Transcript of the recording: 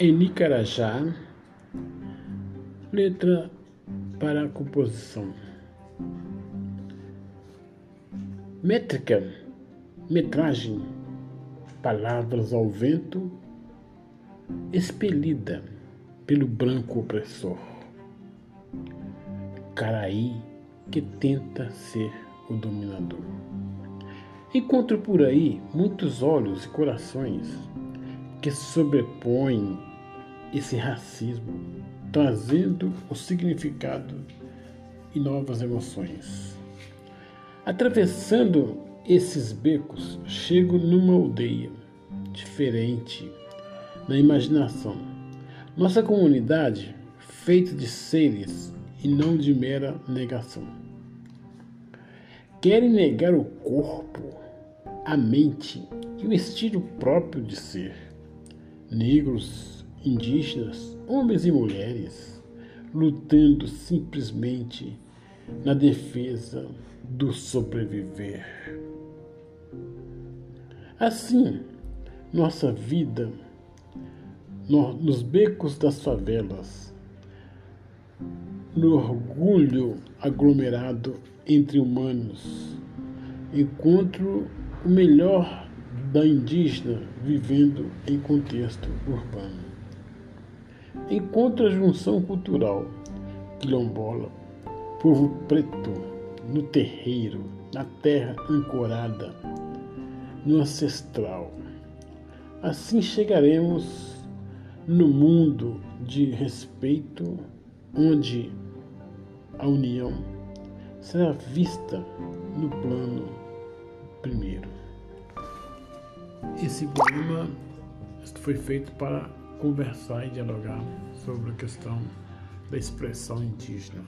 em Nicarajá, letra para a composição. Métrica, metragem, palavras ao vento, expelida pelo branco opressor. Caraí que tenta ser o dominador. Encontro por aí muitos olhos e corações que sobrepõem esse racismo, trazendo o significado e novas emoções. Atravessando esses becos, chego numa aldeia diferente na imaginação. Nossa comunidade, feita de seres e não de mera negação. Querem negar o corpo, a mente e o estilo próprio de ser. Negros, indígenas, homens e mulheres, lutando simplesmente na defesa do sobreviver. Assim, nossa vida nos becos das favelas, no orgulho aglomerado entre humanos, encontro o melhor da indígena vivendo em contexto urbano. Encontro a junção cultural quilombola, povo preto, no terreiro, na terra ancorada, no ancestral. Assim chegaremos no mundo de respeito, onde a união será vista no plano primeiro. Esse poema foi feito para conversar e dialogar sobre a questão da expressão indígena.